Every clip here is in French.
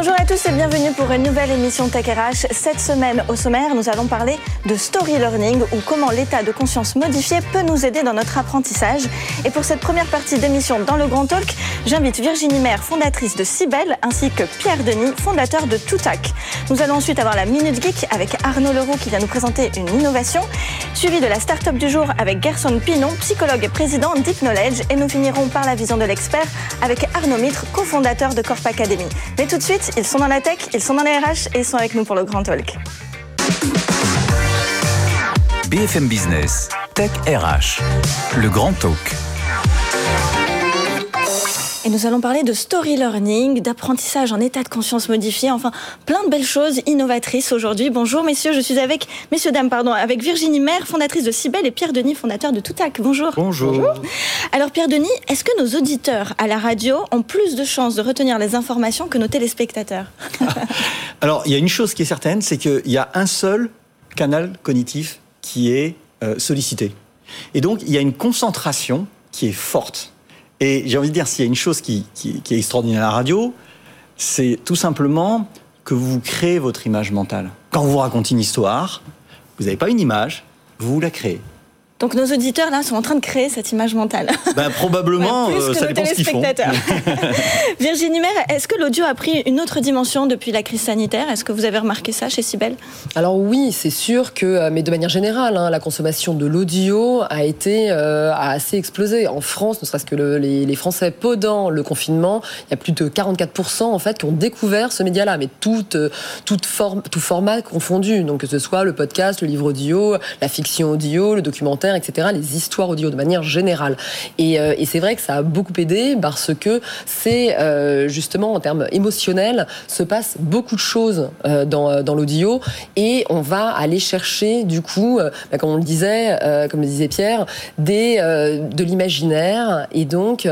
Bonjour à tous et bienvenue pour une nouvelle émission Tech RH. Cette semaine, au sommaire, nous allons parler de story learning ou comment l'état de conscience modifié peut nous aider dans notre apprentissage. Et pour cette première partie d'émission dans le Grand Talk, j'invite Virginie Maire, fondatrice de Cybelle, ainsi que Pierre Denis, fondateur de Toutac. Nous allons ensuite avoir la Minute Geek avec Arnaud Leroux qui vient nous présenter une innovation, suivi de la start-up du jour avec Gerson Pinon, psychologue et président Deep Knowledge. Et nous finirons par la vision de l'expert avec Arnaud Mitre, cofondateur de Corp Academy. Mais tout de suite, ils sont dans la tech, ils sont dans les RH et ils sont avec nous pour le Grand Talk. BFM Business, Tech RH, le Grand Talk. Et nous allons parler de story learning, d'apprentissage en état de conscience modifié, enfin plein de belles choses innovatrices aujourd'hui. Bonjour messieurs, je suis avec, messieurs, dames, pardon, avec Virginie Maire, fondatrice de Cybelle et Pierre Denis, fondateur de Toutac. Bonjour. Bonjour. Alors Pierre Denis, est-ce que nos auditeurs à la radio ont plus de chances de retenir les informations que nos téléspectateurs Alors il y a une chose qui est certaine, c'est qu'il y a un seul canal cognitif qui est euh, sollicité. Et donc il y a une concentration qui est forte. Et j'ai envie de dire, s'il y a une chose qui, est extraordinaire à la radio, c'est tout simplement que vous créez votre image mentale. Quand vous racontez une histoire, vous n'avez pas une image, vous la créez. Donc nos auditeurs là sont en train de créer cette image mentale. Ben, probablement, Ouais, plus euh, que ça nos dépend ce qu'ils font. téléspectateurs. Virginie Maire, est-ce que l'audio a pris une autre dimension depuis la crise sanitaire? Est-ce que vous avez remarqué ça chez Cybelle? Alors oui, c'est sûr que, euh, mais de manière générale, hein, la consommation de l'audio a été euh, a assez explosé. En France, ne serait-ce que le- les, les Français pendant le confinement, il y a plus de 44% en fait qui ont découvert ce média-là, mais toute, euh, toute forme, tout format confondu. Donc que ce soit le podcast, le livre audio, la fiction audio, le documentaire, etc., les histoires audio de manière générale. Et, euh, et c'est vrai que ça a beaucoup aidé parce que c'est euh, justement en termes émotionnels se passe beaucoup de choses euh, dans, dans l'audio et on va aller chercher du coup, bah, comme on le disait, comme le disait Pierre, des, de l'imaginaire et donc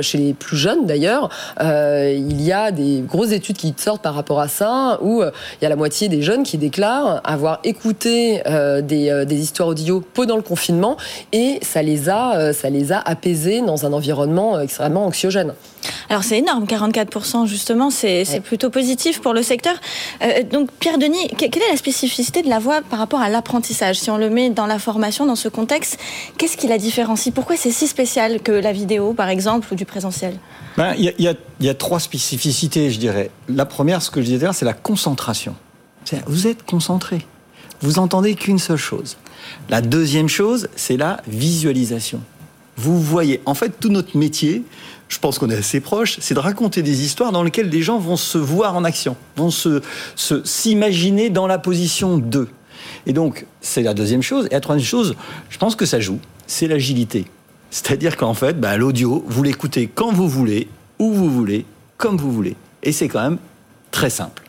chez les plus jeunes d'ailleurs, il y a des grosses études qui sortent par rapport à ça où il y a la moitié des jeunes qui déclarent avoir écouté des, des histoires audio pendant le confinement et ça les a, euh, ça les a apaisés dans un environnement euh, extrêmement anxiogène. Alors c'est énorme, 44% justement, c'est Ouais. plutôt positif pour le secteur. Euh, donc Pierre Denis, que- quelle est la spécificité de la voix par rapport à l'apprentissage? Si on le met dans la formation, dans ce contexte, qu'est-ce qui la différencie? Pourquoi c'est si spécial que la vidéo par exemple ou du présentiel? Ben, Il y, a- il y y a trois spécificités, je dirais. La première, ce que je disais tout à l'heure, c'est la concentration. Vous êtes concentré. Vous entendez qu'une seule chose. La deuxième chose, c'est la visualisation. Vous voyez, en fait, tout notre métier, je pense qu'on est assez proche, c'est de raconter des histoires dans lesquelles des gens vont se voir en action, vont se- s'imaginer dans la position d'eux. Et donc, c'est la deuxième chose. Et la troisième chose, je pense que ça joue, c'est l'agilité. C'est-à-dire qu'en fait, bah, l'audio, vous l'écoutez quand vous voulez, où vous voulez, comme vous voulez. Et c'est quand même très simple.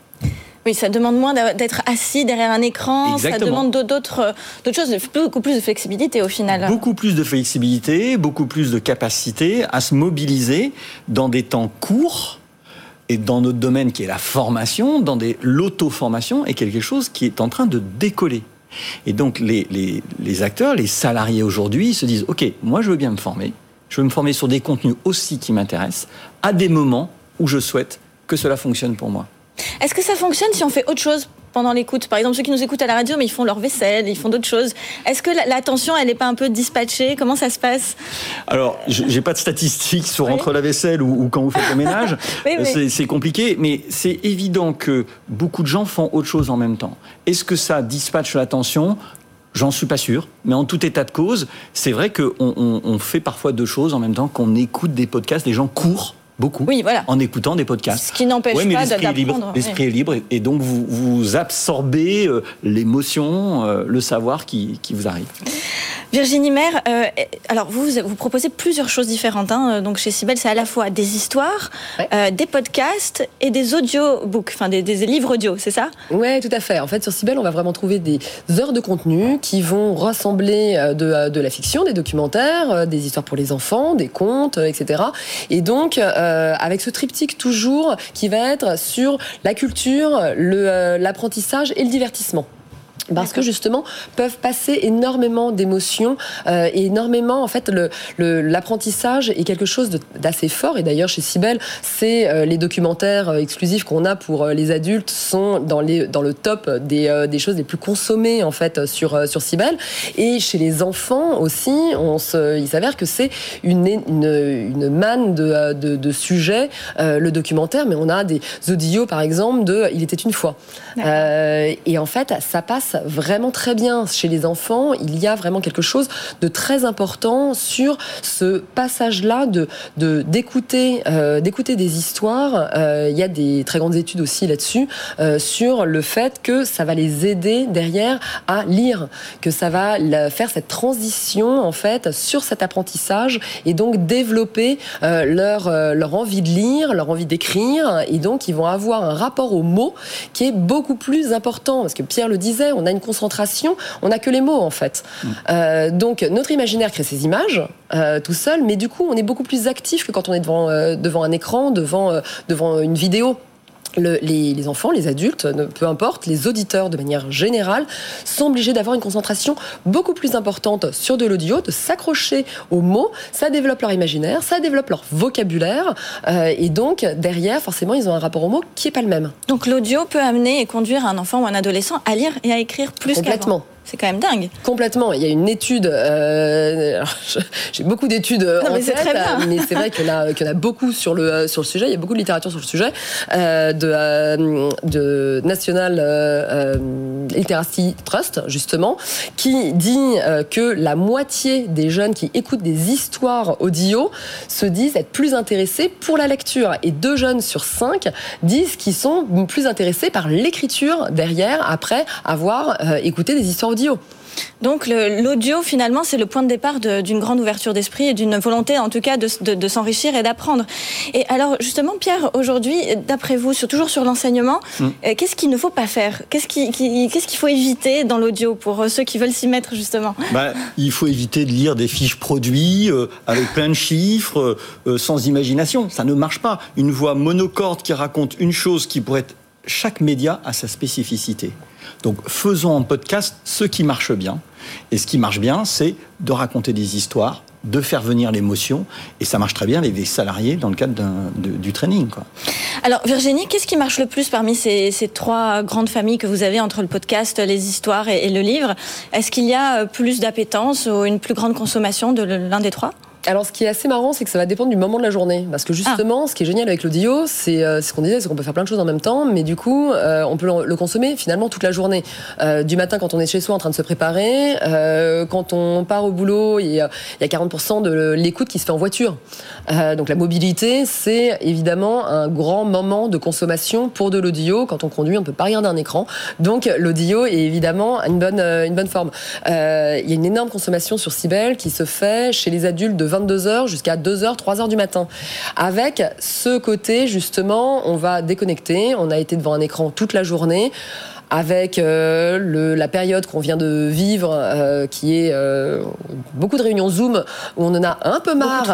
Oui, ça demande moins d'être assis derrière un écran, ça demande d'autres euh, d'autres choses, beaucoup plus de flexibilité au final. Beaucoup plus de flexibilité, beaucoup plus de capacité à se mobiliser dans des temps courts et dans notre domaine qui est la formation, dans des l'auto-formation est quelque chose qui est en train de décoller. Et donc les, les, les acteurs, les salariés aujourd'hui se disent, OK, moi je veux bien me former, je veux me former sur des contenus aussi qui m'intéressent, à des moments où je souhaite que cela fonctionne pour moi. Est-ce que ça fonctionne si on fait autre chose pendant l'écoute? Par exemple, ceux qui nous écoutent à la radio, mais ils font leur vaisselle, ils font d'autres choses. Est-ce que la- l'attention, elle n'est pas un peu dispatchée? Comment ça se passe? Alors, je- j'ai pas de statistiques sur Oui. entre la vaisselle ou, ou quand vous faites le ménage. Oui, oui. C'est- C'est compliqué, mais c'est évident que beaucoup de gens font autre chose en même temps. Est-ce que ça dispatche l'attention? J'en suis pas sûr, mais en tout état de cause, c'est vrai qu'on on, on fait parfois deux choses en même temps qu'on écoute des podcasts. Les gens courent beaucoup Oui, voilà. en écoutant des podcasts. Ce qui n'empêche Ouais, pas l'esprit est libre. d'apprendre. L'esprit est libre, et donc vous, vous absorbez euh, l'émotion, euh, le savoir qui, qui vous arrive. Virginie Maire, euh, alors vous, vous proposez plusieurs choses différentes. hein. Donc chez Cybelle, c'est à la fois des histoires, Ouais. euh, des podcasts et des audiobooks, enfin des, des livres audio, c'est ça? Ouais, tout à fait. En fait, sur Cybelle, on va vraiment trouver des heures de contenu qui vont rassembler de, de la fiction, des documentaires, des histoires pour les enfants, des contes, etc. Et donc, euh, avec ce triptyque toujours qui va être sur la culture, euh, l'apprentissage et le divertissement. Parce que justement peuvent passer énormément d'émotions euh, et énormément en fait l'apprentissage est quelque chose d'assez fort. Et d'ailleurs chez Sibel c'est euh, les documentaires euh, exclusifs qu'on a pour les adultes sont dans les dans le top des, des choses les plus consommées en fait sur sur Sibel et chez les enfants aussi on se, il s'avère que c'est une, une, une manne de, de, de sujets le documentaire mais on a des audios par exemple de il était une fois. Et en fait ça passe vraiment très bien chez les enfants. Il y a vraiment quelque chose de très important sur ce passage-là de d'écouter euh, d'écouter des histoires. Euh, il y a des très grandes études aussi là-dessus euh, sur le fait que ça va les aider derrière à lire, que ça va faire cette transition en fait sur cet apprentissage et donc développer leur leur envie de lire, leur envie d'écrire et donc ils vont avoir un rapport aux mots qui est beaucoup plus important parce que Pierre le disait, on a une concentration, on n'a que les mots en fait. Euh, donc notre imaginaire crée ces images euh, tout seul, mais du coup on est beaucoup plus actif que quand on est devant, euh, devant un écran, devant, devant une vidéo les, enfants, les adultes, peu importe, les auditeurs de manière générale, sont obligés d'avoir une concentration beaucoup plus importante sur de l'audio, de s'accrocher aux mots. Ça développe leur imaginaire, ça développe leur vocabulaire. Euh, et donc, derrière, forcément, ils ont un rapport aux mots qui n'est pas le même. Donc, l'audio peut amener et conduire un enfant ou un adolescent à lire et à écrire plus Complètement. C'est quand même dingue. Complètement. Il y a une étude. Euh, j'ai beaucoup d'études en mais tête, mais c'est vrai qu'il y, y, en a beaucoup sur le euh, sur le sujet. Il y a beaucoup de littérature sur le sujet euh, de, euh, de National Literacy Trust justement, qui dit que la moitié des jeunes qui écoutent des histoires audio se disent être plus intéressés pour la lecture, et deux jeunes sur cinq disent qu'ils sont plus intéressés par l'écriture derrière après avoir écouté des histoires donc l'audio, finalement, c'est le point de départ d'une grande ouverture d'esprit et d'une volonté, en tout cas, de, s'enrichir et d'apprendre. Et alors, justement, Pierre, aujourd'hui, d'après vous, toujours sur l'enseignement, mm. euh, qu'est-ce qu'il ne faut pas faire? Qu'est-ce qu'il faut éviter dans l'audio pour euh, ceux qui veulent s'y mettre, justement? Bah, Il faut éviter de lire des fiches produits euh, avec plein de chiffres, sans imagination. Ça ne marche pas. Une voix monocorde qui raconte une chose qui pourrait être... Chaque média a sa spécificité. Donc faisons en podcast ce qui marche bien. Et ce qui marche bien, c'est de raconter des histoires, de faire venir l'émotion. Et ça marche très bien les salariés dans le cadre du training. Alors Virginie, qu'est-ce qui marche le plus parmi ces, trois grandes familles que vous avez entre le podcast, les histoires et le livre? Est-ce qu'il y a plus d'appétence ou une plus grande consommation de l'un des trois? Alors, ce qui est assez marrant, c'est que ça va dépendre du moment de la journée. Parce que justement, ah. ce qui est génial avec l'audio, c'est euh, ce qu'on disait, c'est qu'on peut faire plein de choses en même temps, mais du coup, euh, on peut le, consommer finalement toute la journée. Euh, du matin, quand on est chez soi en train de se préparer, quand on part au boulot, il y a, 40% de l'écoute qui se fait en voiture. donc, la mobilité, c'est évidemment un grand moment de consommation pour de l'audio. Quand on conduit, on ne peut pas regarder un écran. Donc, l'audio est évidemment une bonne, une bonne forme. il y a une énorme consommation sur Cybelle qui se fait chez les adultes de 22h jusqu'à 2h, 3h du matin. Avec ce côté, justement, on va déconnecter, on a été devant un écran toute la journée avec euh, le, la période qu'on vient de vivre, euh, qui est euh, beaucoup de réunions Zoom, où on en a un peu marre,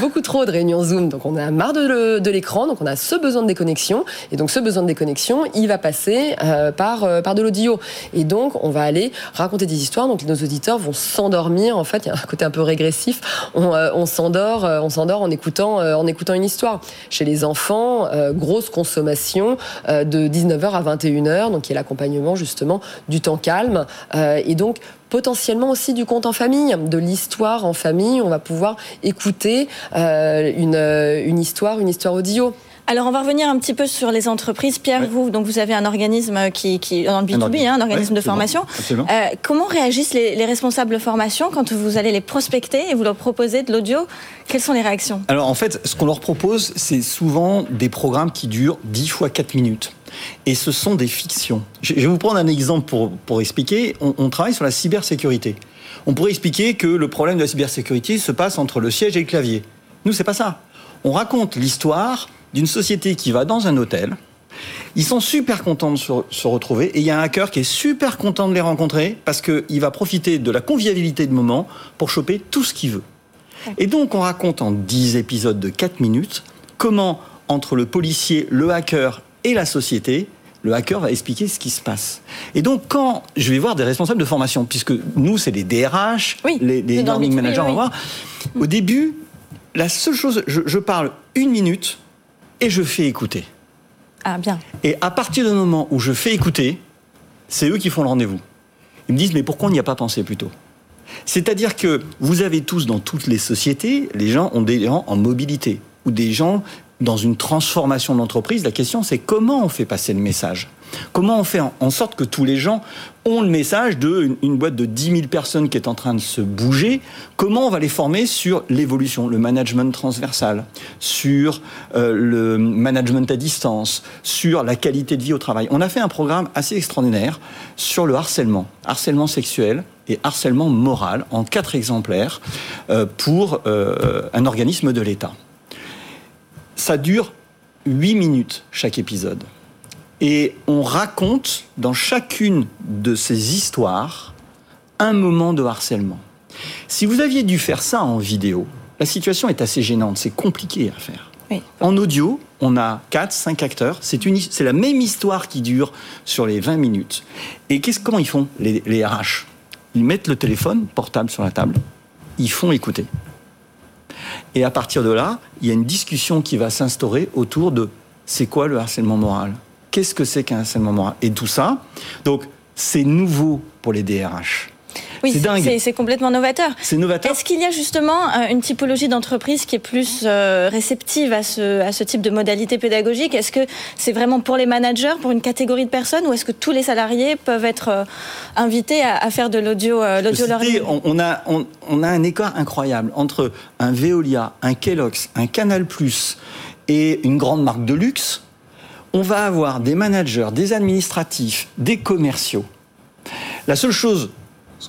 beaucoup trop, de réunions Zoom, donc on a marre de, l'écran, donc on a ce besoin de déconnexion, et donc ce besoin de déconnexion, il va passer par, par de l'audio. Et donc on va aller raconter des histoires, donc nos auditeurs vont s'endormir, en fait, il y a un côté un peu régressif, on, on s'endort on s'endort en écoutant, en écoutant une histoire. Chez les enfants, grosse consommation de 19h à 21h, donc il y a justement du temps calme euh, et donc potentiellement aussi du conte en famille, de l'histoire en famille. On va pouvoir écouter euh, une, une histoire, une histoire audio. Alors, on va revenir un petit peu sur les entreprises. Pierre, vous, donc vous avez un organisme qui, qui dans le B2B, un, hein, organisme de formation. Euh, comment réagissent les, responsables de formation quand vous allez les prospecter et vous leur proposez de l'audio? Quelles sont les réactions? Alors, en fait, ce qu'on leur propose, c'est souvent des programmes qui durent 10 fois 4 minutes. Et ce sont des fictions. Je vais vous prendre un exemple pour, pour expliquer. On, travaille sur la cybersécurité. On pourrait expliquer que le problème de la cybersécurité se passe entre le siège et le clavier. Nous, c'est pas ça. On raconte l'histoire d'une société qui va dans un hôtel. Ils sont super contents de se, retrouver et il y a un hacker qui est super content de les rencontrer parce qu'il va profiter de la convivialité de moment pour choper tout ce qu'il veut. Et donc on raconte en 10 épisodes de 4 minutes comment entre le policier, le hacker et la société, le hacker va expliquer ce qui se passe. Et donc, quand je vais voir des responsables de formation, puisque nous, c'est les DRH, les, learning managers, on va voir, au début, la seule chose, je, parle une minute et je fais écouter. Ah, bien. Et à partir du moment où je fais écouter, c'est eux qui font le rendez-vous. Ils me disent, mais pourquoi on n'y a pas pensé plus tôt? C'est-à-dire que vous avez tous dans toutes les sociétés, les gens ont des gens en mobilité ou des gens dans une transformation d'entreprise, la question c'est comment on fait passer le message? Comment on fait en sorte que tous les gens ont le message d'une une boîte de 10 000 personnes qui est en train de se bouger Comment on va les former sur l'évolution, le management transversal, sur euh, le management à distance, sur la qualité de vie au travail? On a fait un programme assez extraordinaire sur le harcèlement, harcèlement sexuel et harcèlement moral en quatre exemplaires euh, pour euh, un organisme de l'État. Ça dure 8 minutes chaque épisode. Et on raconte dans chacune de ces histoires un moment de harcèlement. Si vous aviez dû faire ça en vidéo, la situation est assez gênante, c'est compliqué à faire. En audio, on a 4, 5 acteurs, c'est, la même histoire qui dure sur les 20 minutes. Et qu'est-ce, comment ils font, les, les RH Ils mettent le téléphone portable sur la table, ils font écouter. Et à partir de là, il y a une discussion qui va s'instaurer autour de c'est quoi le harcèlement moral? Qu'est-ce que c'est qu'un harcèlement moral? Et tout ça, donc c'est nouveau pour les DRH. Oui, c'est complètement novateur. C'est novateur. Est-ce qu'il y a justement euh, une typologie d'entreprise qui est plus euh, réceptive à ce, à ce type de modalité pédagogique? Est-ce que c'est vraiment pour les managers, pour une catégorie de personnes, ou est-ce que tous les salariés peuvent être euh, invités à, faire de l'audio learning on, a, on, a un écart incroyable entre un Veolia, un Kellogg's, un Canal+, et une grande marque de luxe. On va avoir des managers, des administratifs, des commerciaux. La seule chose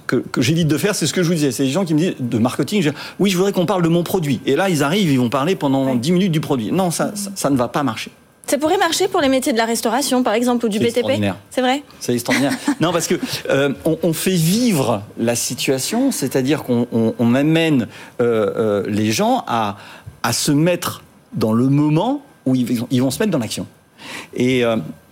que, j'évite de faire, c'est ce que je vous disais. C'est des gens qui me disent de marketing, oui, je voudrais qu'on parle de mon produit. Et là, ils arrivent, ils vont parler pendant 10 minutes du produit. Non, ça, ça, ne va pas marcher. Ça pourrait marcher pour les métiers de la restauration, par exemple, ou du BTP C'est vrai? C'est extraordinaire. non, parce que euh, on, fait vivre la situation, c'est-à-dire qu'on amène euh, euh, les gens à, à se mettre dans le moment où ils, ils vont se mettre dans l'action. Et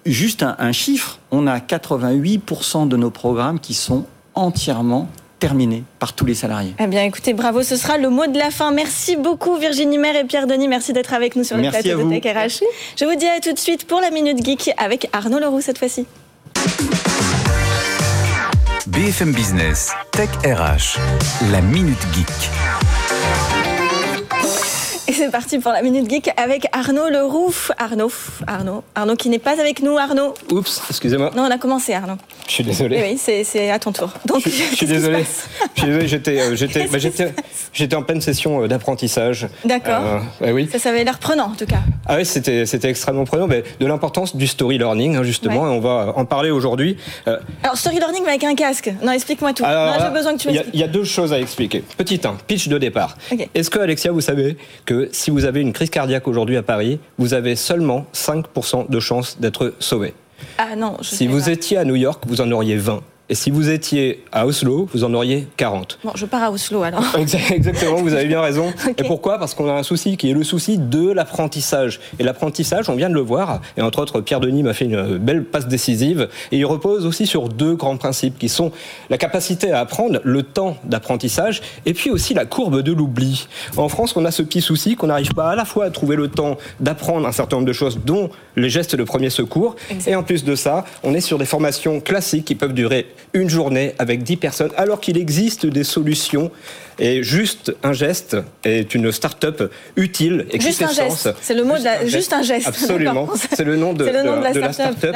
juste un, un chiffre, on a 88% de nos programmes qui sont entièrement terminé par tous les salariés. Eh bien, écoutez, bravo, ce sera le mot de la fin. Merci beaucoup Virginie Maire et Pierre Denis. Merci d'être avec nous sur le plateau de Tech RH. Je vous dis à tout de suite pour la Minute Geek avec Arnaud Leroux cette fois-ci. BFM Business, Tech RH, la Minute Geek. C'est parti pour la Minute Geek avec Arnaud Leroux. Arnaud, Arnaud, Arnaud qui n'est pas avec nous. Arnaud. Oups, excusez-moi. Non, on a commencé, Arnaud. Je suis désolé. Oui, c'est à ton tour. Donc, je, suis désolé. Je suis désolé, j'étais euh, j'étais en pleine session euh, d'apprentissage. D'accord. Euh, oui. Ça, ça avait l'air prenant, en tout cas. Ah oui, c'était extrêmement prenant. Mais de l'importance du story learning, hein, justement, et on va en parler aujourd'hui. Alors, story learning, mais avec un casque. Non, explique-moi tout. J'ai besoin que tu m'expliques. Il y, a deux choses à expliquer. Petit 1, pitch de départ. Est-ce que, Alexia, vous savez que si vous avez une crise cardiaque aujourd'hui à Paris, vous avez seulement 5% de chances d'être sauvé. Ah non, Si vous étiez à New York, vous en auriez 20. Et si vous étiez à Oslo, vous en auriez 40. Bon, je pars à Oslo alors. Exactement, vous avez bien raison. Et pourquoi? Parce qu'on a un souci qui est le souci de l'apprentissage. Et l'apprentissage, on vient de le voir, et entre autres, Pierre Denis m'a fait une belle passe décisive, et il repose aussi sur deux grands principes qui sont la capacité à apprendre, le temps d'apprentissage, et puis aussi la courbe de l'oubli. En France, on a ce petit souci qu'on n'arrive pas à la fois à trouver le temps d'apprendre un certain nombre de choses, dont les gestes de premier secours, et en plus de ça, on est sur des formations classiques qui peuvent durer une journée avec 10 personnes, alors qu'il existe des solutions et juste un geste est une start-up utile, Juste un geste. C'est le mot de la... juste un geste. Absolument. C'est le nom de, la, start-up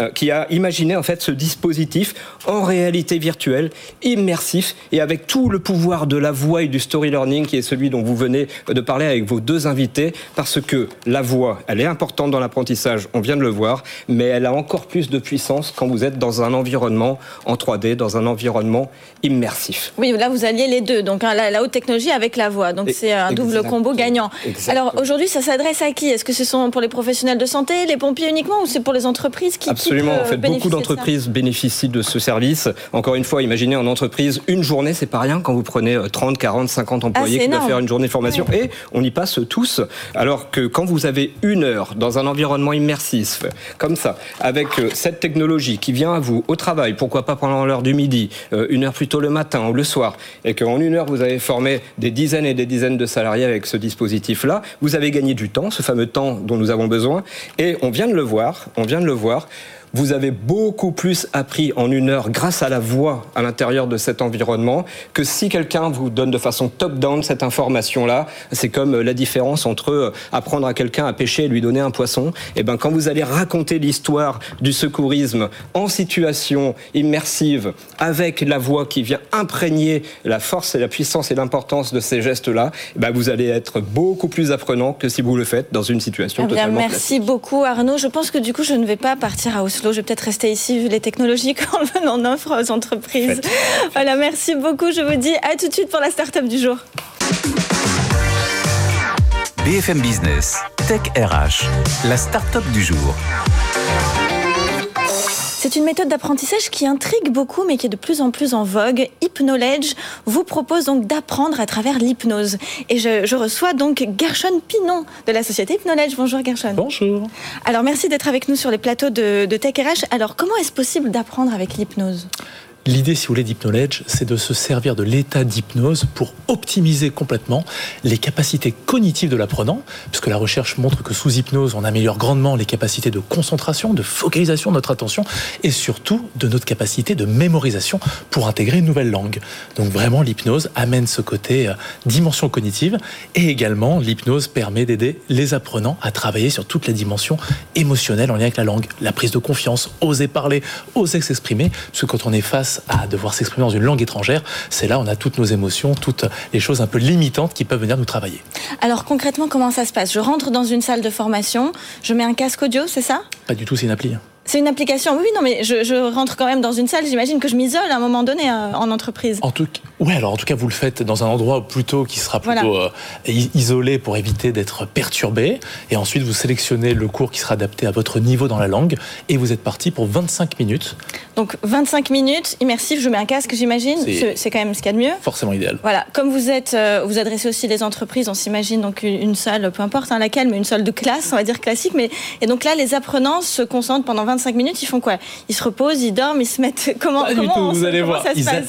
euh, qui a imaginé en fait ce dispositif en réalité virtuelle, immersif et avec tout le pouvoir de la voix et du story learning qui est celui dont vous venez de parler avec vos deux invités parce que la voix, elle est importante dans l'apprentissage, on vient de le voir, mais elle a encore plus de puissance quand vous êtes dans un environnement en 3D dans un environnement immersif. Oui, là vous alliez les deux, donc hein, la, haute technologie avec la voix, donc c'est un double combo gagnant. Alors aujourd'hui, ça s'adresse à qui? Est-ce que ce sont pour les professionnels de santé, les pompiers uniquement, ou c'est pour les entreprises qui Absolument, en fait, beaucoup d'entreprises bénéficient de ce service. Encore une fois, imaginez en entreprise, une journée, c'est pas rien. Quand vous prenez 30, 40, 50 employés qui doivent faire une journée de formation, et on y passe tous. Alors que quand vous avez une heure dans un environnement immersif, comme ça, avec euh, cette technologie qui vient à vous au travail, pourquoi pas pendant l'heure du midi, euh, une heure plus tôt le matin ou le soir, et qu'en une heure vous avez formé des dizaines et des dizaines de salariés avec ce dispositif-là, vous avez gagné du temps, ce fameux temps dont nous avons besoin, et on vient de le voir, on vient de le voir vous avez beaucoup plus appris en une heure grâce à la voix à l'intérieur de cet environnement que si quelqu'un vous donne de façon top-down cette information-là. C'est comme euh, la différence entre euh, apprendre à quelqu'un à pêcher et lui donner un poisson. Et eh ben, quand vous allez raconter l'histoire du secourisme en situation immersive avec la voix qui vient imprégner la force et la puissance et l'importance de ces gestes-là, eh ben, vous allez être beaucoup plus apprenant que si vous le faites dans une situation eh totalement Merci beaucoup Arnaud. Je pense que du coup, je ne vais pas partir à je vais peut-être rester ici vu les technologies qu'on en offre aux entreprises. Voilà, merci beaucoup. Je vous dis à tout de suite pour la start-up du jour. BFM Business, Tech RH, la start-up du jour. C'est une méthode d'apprentissage qui intrigue beaucoup, mais qui est de plus en plus en vogue. Hypnoledge vous propose donc d'apprendre à travers l'hypnose. Et je, reçois donc Gershon Pinon de la société Hypnoledge. Bonjour Gershon. Bonjour. Alors merci d'être avec nous sur les plateaux de, de Tech RH. Alors comment est-ce possible d'apprendre avec l'hypnose? L'idée, si vous voulez, d'Hypnoledge, c'est de se servir de l'état d'hypnose pour optimiser complètement les capacités cognitives de l'apprenant, puisque la recherche montre que sous hypnose, on améliore grandement les capacités de concentration, de focalisation de notre attention, et surtout de notre capacité de mémorisation pour intégrer une nouvelle langue. Donc vraiment, l'hypnose amène ce côté euh, dimension cognitive, et également, l'hypnose permet d'aider les apprenants à travailler sur toutes les dimensions émotionnelles en lien avec la langue, la prise de confiance, oser parler, oser s'exprimer, parce que quand on est face à devoir s'exprimer dans une langue étrangère, c'est là on a toutes nos émotions, toutes les choses un peu limitantes qui peuvent venir nous travailler. Alors concrètement, comment ça se passe? Je rentre dans une salle de formation, je mets un casque audio, c'est ça? Pas du tout, c'est une appli. C'est une application. Oui, non, mais je, rentre quand même dans une salle. J'imagine que je m'isole à un moment donné euh, en entreprise. En tout, ouais, alors en tout cas, vous le faites dans un endroit plutôt qui sera plutôt euh, isolé pour éviter d'être perturbé. Et ensuite, vous sélectionnez le cours qui sera adapté à votre niveau dans la langue. Et vous êtes parti pour 25 minutes. Donc 25 minutes immersif. Je mets un casque, j'imagine. C'est quand même ce qu'il y a de mieux. Forcément idéal. Voilà. Comme vous êtes, euh, vous adressez aussi les entreprises. On s'imagine donc une salle, peu importe hein, laquelle, mais une salle de classe, on va dire classique. Mais et donc là, les apprenants se concentrent pendant 25 minutes. Ils font quoi? Ils se reposent, ils dorment, ils se mettent. Comment, comment vous allez voir.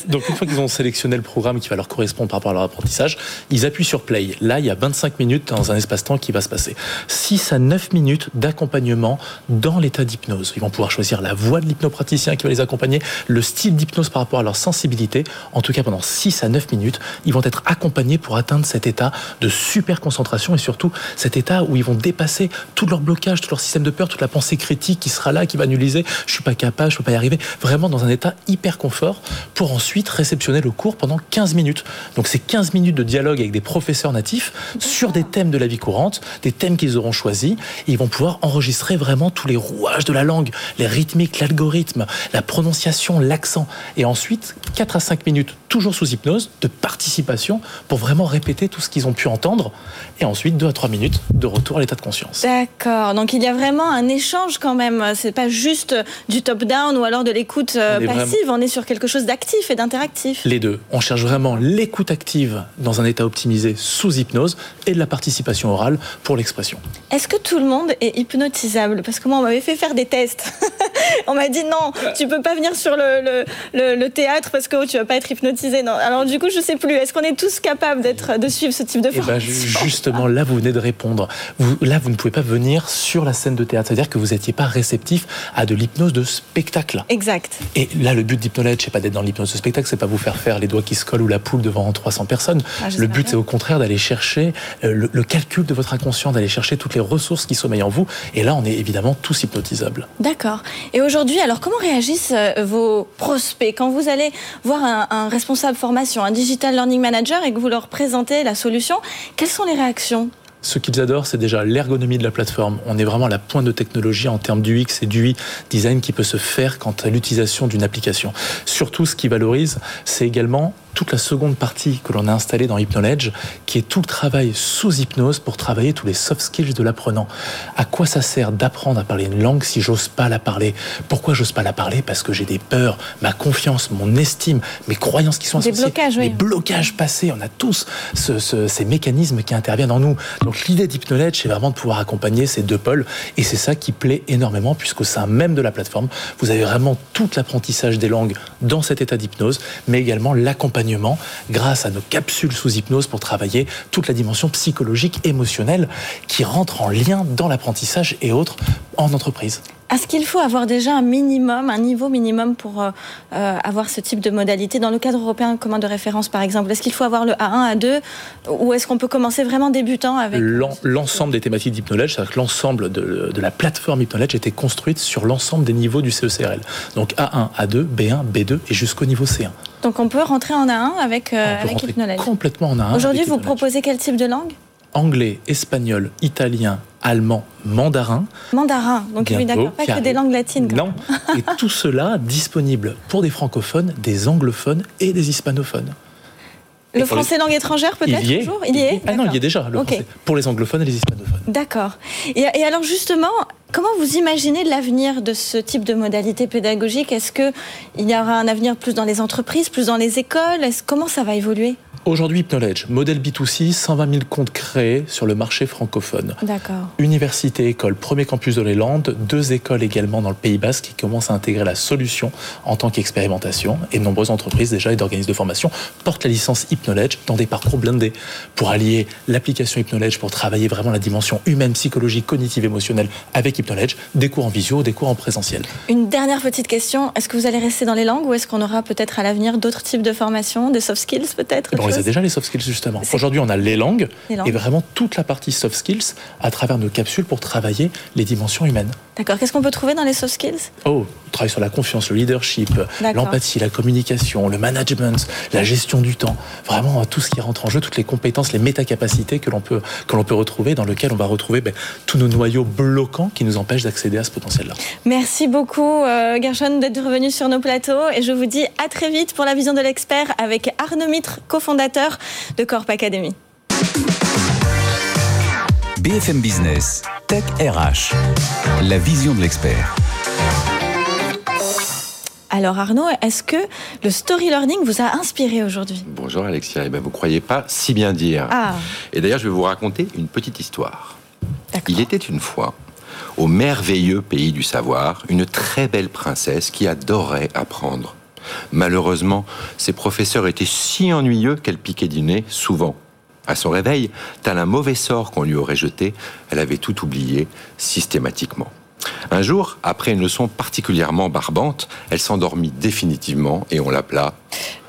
Donc une fois qu'ils ont sélectionné le programme qui va leur correspondre par rapport à leur apprentissage, ils appuient sur play. Là, il y a 25 minutes dans un espace-temps qui va se passer. 6 à 9 minutes d'accompagnement dans l'état d'hypnose. Ils vont pouvoir choisir la voix de l'hypnopraticien qui va les accompagner, le style d'hypnose par rapport à leur sensibilité. En tout cas, pendant 6 à 9 minutes, ils vont être accompagnés pour atteindre cet état de super concentration et surtout cet état où ils vont dépasser tout leur blocage, tout leur système de peur, toute la pensée critique qui sera là, qui va analyser je suis pas capable, je peux pas y arriver, vraiment dans un état hyper confort pour ensuite réceptionner le cours pendant 15 minutes. Donc c'est 15 minutes de dialogue avec des professeurs natifs sur des thèmes de la vie courante, des thèmes qu'ils auront choisis, et ils vont pouvoir enregistrer vraiment tous les rouages de la langue, les rythmiques, l'algorithme, la prononciation, l'accent, et ensuite 4 à 5 minutes toujours sous hypnose de participation pour vraiment répéter tout ce qu'ils ont pu entendre, et ensuite 2 à 3 minutes de retour à l'état de conscience. D'accord, donc il y a vraiment un échange quand même, c'est pas juste du top-down ou alors de l'écoute euh, passive. On est sur quelque chose d'actif et d'interactif. Les deux. On cherche vraiment l'écoute active dans un état optimisé sous hypnose et de la participation orale pour l'expression. Est-ce que tout le monde est hypnotisable? Parce que moi, on m'avait fait faire des tests. on m'a dit non, tu peux pas venir sur le, le, théâtre parce que tu vas pas être hypnotisé. Non. Alors du coup, je sais plus. Est-ce qu'on est tous capables d'être de suivre ce type de eh ben, formation Justement, là, vous venez de répondre. Vous, là, vous ne pouvez pas venir sur la scène de théâtre. C'est-à-dire que vous n'étiez pas réceptif à de l'hypnose de spectacle. Exact. Et là, le but d'Hypnoledge, c'est pas d'être dans l'hypnose de spectacle, c'est pas vous faire faire les doigts qui se collent ou la poule devant 300 personnes. Ah, le but, c'est au contraire d'aller chercher euh, le, calcul de votre inconscient, d'aller chercher toutes les ressources qui sommeillent en vous. Et là, on est évidemment tous hypnotisables. D'accord. Et aujourd'hui, alors comment réagissent euh, vos prospects? Quand vous allez voir un, un responsable formation, un digital learning manager et que vous leur présentez la solution Quelles sont les réactions? Ce qu'ils adorent, c'est déjà l'ergonomie de la plateforme. On est vraiment à la pointe de technologie en termes du X et du design qui peut se faire quant à l'utilisation d'une application. Surtout, ce qui valorise, c'est également toute la seconde partie que l'on a installée dans Hypnoledge, qui est tout le travail sous hypnose pour travailler tous les soft skills de l'apprenant. À quoi ça sert d'apprendre à parler une langue si j'ose pas la parler? Pourquoi j'ose pas la parler? Parce que j'ai des peurs, ma confiance, mon estime, mes croyances qui sont associées, des blocages, les blocages passés. On a tous ces mécanismes qui interviennent en nous. Donc l'idée d'Hypnoledge, c'est vraiment de pouvoir accompagner ces deux pôles, et c'est ça qui plaît énormément, puisqu'au sein même de la plateforme, vous avez vraiment tout l'apprentissage des langues dans cet état d'hypnose, mais également l'accompagnement grâce à nos capsules sous hypnose pour travailler toute la dimension psychologique, émotionnelle qui rentre en lien dans l'apprentissage et autres en entreprise. Est-ce qu'il faut avoir déjà un minimum, un niveau minimum pour euh, euh, avoir ce type de modalité Dans le cadre européen commun de référence, par exemple, est-ce qu'il faut avoir le A1, A2 Ou est-ce qu'on peut commencer vraiment débutant avec... L'ensemble des thématiques d'Hypnoledge, c'est-à-dire que l'ensemble de, la plateforme Hypnoledge était construite sur l'ensemble des niveaux du CECRL. Donc A1, A2, B1, B2 et jusqu'au niveau C1. Donc on peut rentrer en A1 avec, euh, avec Complètement en A1. Aujourd'hui, vous proposez quel type de langue? Anglais, espagnol, italien, allemand, mandarin. Mandarin, donc oui, d'accord, pas que des langues latines. Non, et tout cela disponible pour des francophones, des anglophones et des hispanophones. Le français langue étrangère peut-être il y est, toujours Il y est Ah non, il y est déjà, le français, pour les anglophones et les hispanophones. D'accord. Et, alors justement, comment vous imaginez l'avenir de ce type de modalité pédagogique? Est-ce qu'il y aura un avenir plus dans les entreprises, plus dans les écoles? Comment ça va évoluer? Aujourd'hui, Hypnoledge, modèle B2C, 120 000 comptes créés sur le marché francophone. D'accord. Université, école, premier campus de Landes, deux écoles également dans le Pays Basque qui commencent à intégrer la solution en tant qu'expérimentation. Et de nombreuses entreprises déjà et d'organismes de formation portent la licence Hypnoledge dans des parcours blindés pour allier l'application Hypnoledge pour travailler vraiment la dimension humaine, psychologique, cognitive, émotionnelle avec Hypnoledge, des cours en visio, des cours en présentiel. Une dernière petite question, est-ce que vous allez rester dans les langues ou est-ce qu'on aura peut-être à l'avenir d'autres types de formations, des soft skills peut-être déjà les soft skills justement. Aujourd'hui, on a les langues, et vraiment toute la partie soft skills à travers nos capsules pour travailler les dimensions humaines. D'accord. Qu'est-ce qu'on peut trouver dans les soft skills? Oh, on travaille sur la confiance, le leadership, l'empathie, la communication, le management, la gestion du temps. Vraiment tout ce qui rentre en jeu, toutes les compétences, les métacapacités que l'on peut que l'on peut retrouver, dans lequel on va retrouver ben, tous nos noyaux bloquants qui nous empêchent d'accéder à ce potentiel-là. Merci beaucoup, euh, Gershon, d'être revenu sur nos plateaux, et je vous dis à très vite pour la vision de l'expert avec Arnaud Mitre, cofondateur de Corp Academy. BFM Business, Tech RH, la vision de l'expert. Alors Arnaud, est-ce que le story learning vous a inspiré aujourd'hui? Bonjour Alexia, eh ben, vous ne croyez pas si bien dire. Ah. Et d'ailleurs, je vais vous raconter une petite histoire. Il était une fois, au merveilleux pays du savoir, une très belle princesse qui adorait apprendre. Malheureusement, ses professeurs étaient si ennuyeux qu'elle piquait du nez souvent. À son réveil, tel un mauvais sort qu'on lui aurait jeté, elle avait tout oublié systématiquement. Un jour, après une leçon particulièrement barbante, elle s'endormit définitivement et on l'appela...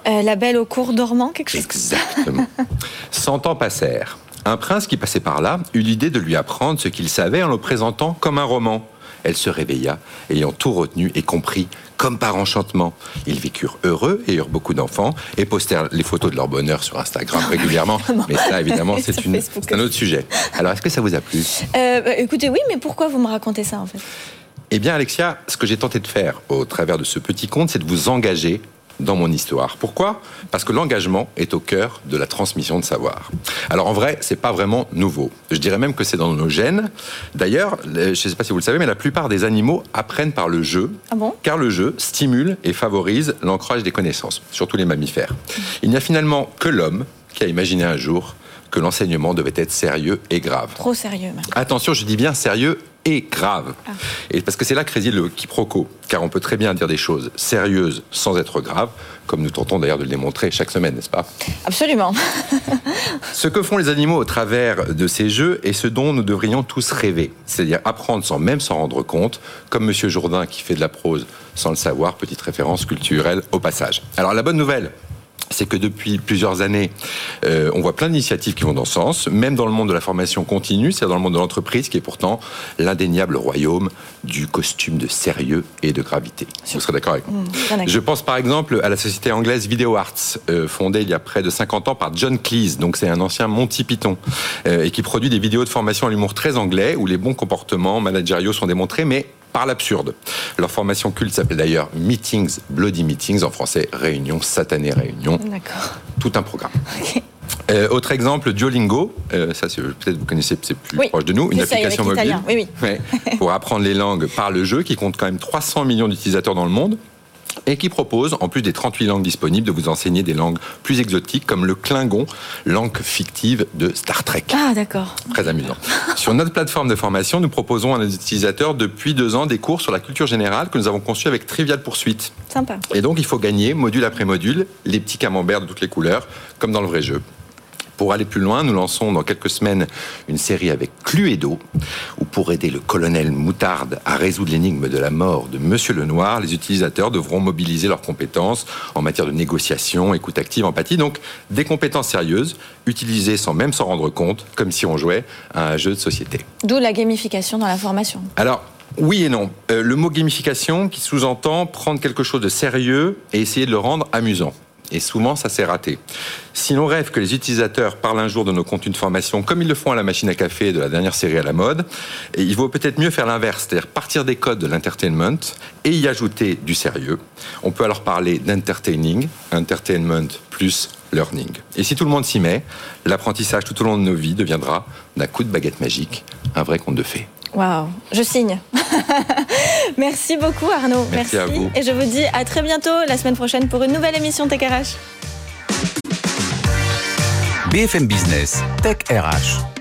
Euh, la belle au cours dormant, quelque chose Exactement. Cent ans passèrent. Un prince qui passait par là eut l'idée de lui apprendre ce qu'il savait en le présentant comme un roman. Elle se réveilla, ayant tout retenu et compris comme par enchantement. Ils vécurent heureux et eurent beaucoup d'enfants et postèrent les photos de leur bonheur sur Instagram régulièrement. mais ça, évidemment, c'est un autre sujet. Alors, est-ce que ça vous a plu? Euh, bah, Écoutez, oui, mais pourquoi vous me racontez ça en fait? Eh bien, Alexia, ce que j'ai tenté de faire au travers de ce petit conte, c'est de vous engager dans mon histoire. Pourquoi? Parce que l'engagement est au cœur de la transmission de savoir. Alors en vrai, c'est pas vraiment nouveau. Je dirais même que c'est dans nos gènes. D'ailleurs, je ne sais pas si vous le savez, mais la plupart des animaux apprennent par le jeu, ah bon? car le jeu stimule et favorise l'ancrage des connaissances, surtout les mammifères. Il n'y a finalement que l'homme qui a imaginé un jour que l'enseignement devait être sérieux et grave. Trop sérieux. Attention, je dis bien sérieux et grave. Ah. Et parce que c'est là que réside le quiproquo, car on peut très bien dire des choses sérieuses sans être graves, comme nous tentons d'ailleurs de le démontrer chaque semaine, n'est-ce pas? Absolument. ce que font les animaux au travers de ces jeux est ce dont nous devrions tous rêver, c'est-à-dire apprendre sans même s'en rendre compte, comme Monsieur Jourdain qui fait de la prose sans le savoir, petite référence culturelle au passage. Alors la bonne nouvelle, c'est que depuis plusieurs années, euh, on voit plein d'initiatives qui vont dans ce sens, même dans le monde de la formation continue, c'est-à-dire dans le monde de l'entreprise, qui est pourtant l'indéniable royaume du costume de sérieux et de gravité. Vous serez d'accord avec moi mmh, Je pense par exemple à la société anglaise Video Arts, euh, fondée il y a près de 50 ans par John Cleese, donc c'est un ancien Monty Python, euh, et qui produit des vidéos de formation à l'humour très anglais, où les bons comportements managériaux sont démontrés, mais par l'absurde. Leur formation culte s'appelle d'ailleurs Meetings, Bloody Meetings, en français Réunion, satanée réunion. D'accord. Tout un programme. Euh, autre exemple, Duolingo, euh, ça peut-être vous connaissez, c'est plus proche de nous, une application mobile oui, oui. pour apprendre les langues par le jeu qui compte quand même 300 millions d'utilisateurs dans le monde et qui propose, en plus des 38 langues disponibles, de vous enseigner des langues plus exotiques comme le Klingon, langue fictive de Star Trek. Ah, d'accord. Très amusant. sur notre plateforme de formation, nous proposons à nos utilisateurs depuis deux ans des cours sur la culture générale que nous avons conçus avec Trivial Poursuite. Sympa. Et donc, il faut gagner, module après module, les petits camemberts de toutes les couleurs, comme dans le vrai jeu. Pour aller plus loin, nous lançons dans quelques semaines une série avec Cluedo, où pour aider le colonel Moutarde à résoudre l'énigme de la mort de Monsieur Lenoir, les utilisateurs devront mobiliser leurs compétences en matière de négociation, écoute active, empathie. Donc des compétences sérieuses, utilisées sans même s'en rendre compte, comme si on jouait à un jeu de société. D'où la gamification dans la formation. Alors, oui et non. Euh, le mot gamification qui sous-entend prendre quelque chose de sérieux et essayer de le rendre amusant. Et souvent, ça s'est raté. Si l'on rêve que les utilisateurs parlent un jour de nos contenus de formation comme ils le font à la machine à café de la dernière série à la mode, il vaut peut-être mieux faire l'inverse, c'est-à-dire partir des codes de l'entertainment et y ajouter du sérieux. On peut alors parler d'entertaining, entertainment plus learning. Et si tout le monde s'y met, l'apprentissage tout au long de nos vies deviendra, d'un coup de baguette magique, un vrai conte de fées. Waouh, je signe. Merci beaucoup Arnaud. Merci, à vous. Et je vous dis à très bientôt la semaine prochaine pour une nouvelle émission Tech RH. BFM Business, Tech RH.